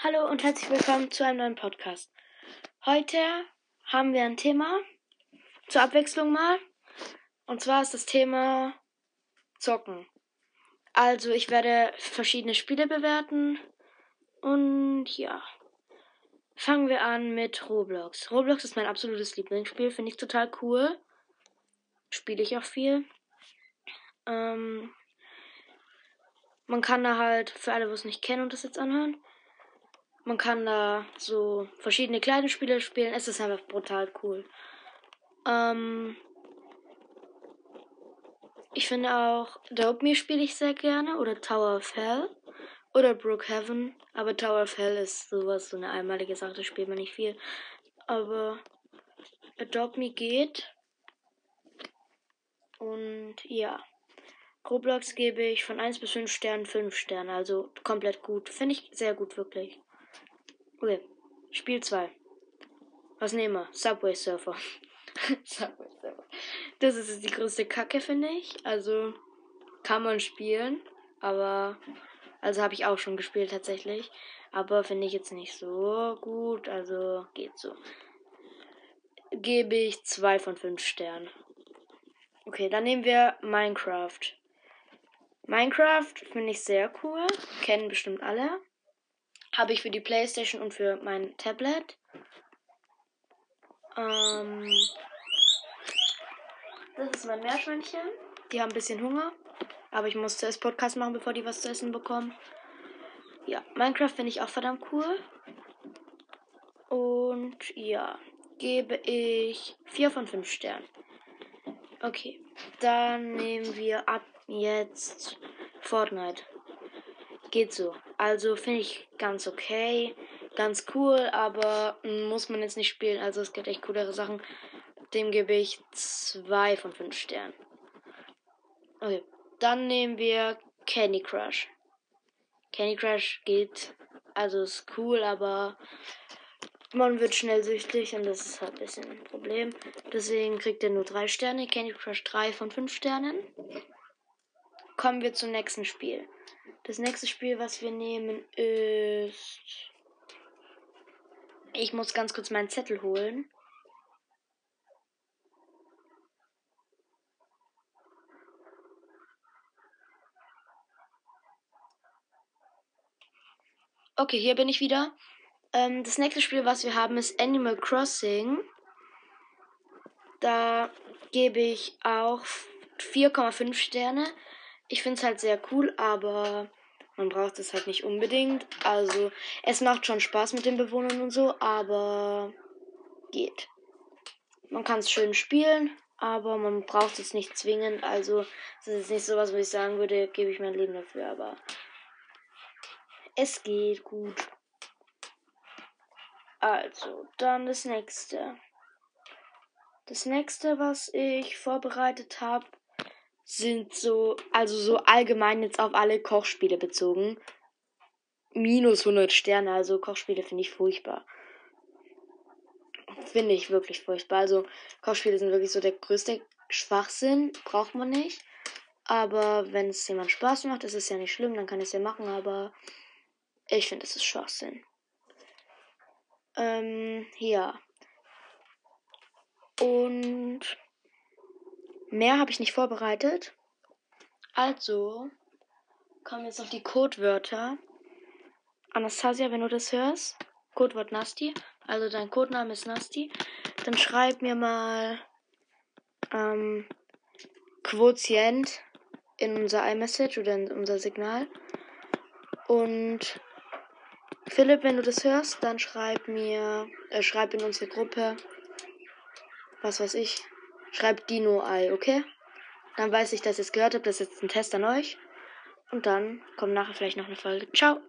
Hallo und herzlich willkommen zu einem neuen Podcast. Heute haben wir ein Thema zur Abwechslung mal. Und zwar ist das Thema Zocken. Also ich werde verschiedene Spiele bewerten. Und ja. Fangen wir an mit Roblox. Roblox ist mein absolutes Lieblingsspiel. Finde ich total cool. Spiele ich auch viel. Ähm, man kann da halt, für alle, die es nicht kennen und das jetzt anhören, man kann da so verschiedene kleine Spiele spielen. Es ist einfach brutal cool. Ähm ich finde auch Dope Me spiele ich sehr gerne oder Tower of Hell oder Brookhaven. Aber Tower of Hell ist sowas, so eine einmalige Sache, das spielt man nicht viel. Aber Adopt Me geht. Und ja. Roblox gebe ich von 1 bis 5 Sternen 5 Sterne. Also komplett gut. Finde ich sehr gut, wirklich. Okay, Spiel 2. Was nehmen wir? Subway Surfer. Subway Surfer. Das ist die größte Kacke, finde ich. Also kann man spielen, aber also habe ich auch schon gespielt tatsächlich, aber finde ich jetzt nicht so gut, also geht so. Gebe ich 2 von 5 Sternen. Okay, dann nehmen wir Minecraft. Minecraft finde ich sehr cool, kennen bestimmt alle. Habe ich für die Playstation und für mein Tablet. Ähm, das ist mein Meerschweinchen. Die haben ein bisschen Hunger. Aber ich muss zuerst Podcast machen, bevor die was zu essen bekommen. Ja, Minecraft finde ich auch verdammt cool. Und ja, gebe ich 4 von 5 Sternen. Okay, dann nehmen wir ab jetzt Fortnite. Geht so. Also finde ich ganz okay, ganz cool, aber muss man jetzt nicht spielen. Also es gibt echt coolere Sachen. Dem gebe ich 2 von 5 Sternen. Okay, dann nehmen wir Candy Crush. Candy Crush geht, also ist cool, aber man wird schnell süchtig und das ist halt ein bisschen ein Problem. Deswegen kriegt er nur 3 Sterne. Candy Crush 3 von 5 Sternen. Kommen wir zum nächsten Spiel. Das nächste Spiel, was wir nehmen, ist. Ich muss ganz kurz meinen Zettel holen. Okay, hier bin ich wieder. Ähm, das nächste Spiel, was wir haben, ist Animal Crossing. Da gebe ich auch 4,5 Sterne. Ich finde es halt sehr cool, aber man braucht es halt nicht unbedingt. Also, es macht schon Spaß mit den Bewohnern und so, aber geht. Man kann es schön spielen, aber man braucht es nicht zwingend. Also, es ist nicht sowas, wo ich sagen würde, gebe ich mein Leben dafür, aber es geht gut. Also, dann das nächste. Das nächste, was ich vorbereitet habe, sind so, also so allgemein jetzt auf alle Kochspiele bezogen. Minus 100 Sterne, also Kochspiele finde ich furchtbar. Finde ich wirklich furchtbar. Also Kochspiele sind wirklich so der größte Schwachsinn, braucht man nicht. Aber wenn es jemand Spaß macht, ist es ja nicht schlimm, dann kann es ja machen, aber ich finde, es ist Schwachsinn. Ähm, ja. Und Mehr habe ich nicht vorbereitet. Also kommen jetzt noch die Codewörter. Anastasia, wenn du das hörst, Codewort Nasty, also dein Codename ist Nasty, dann schreib mir mal ähm, Quotient in unser iMessage oder in unser Signal. Und Philipp, wenn du das hörst, dann schreib mir, äh, schreib in unsere Gruppe, was weiß ich, Schreibt Dino-Ei, okay? Dann weiß ich, dass ihr es gehört habt. Das ist jetzt ein Test an euch. Und dann kommt nachher vielleicht noch eine Folge. Ciao!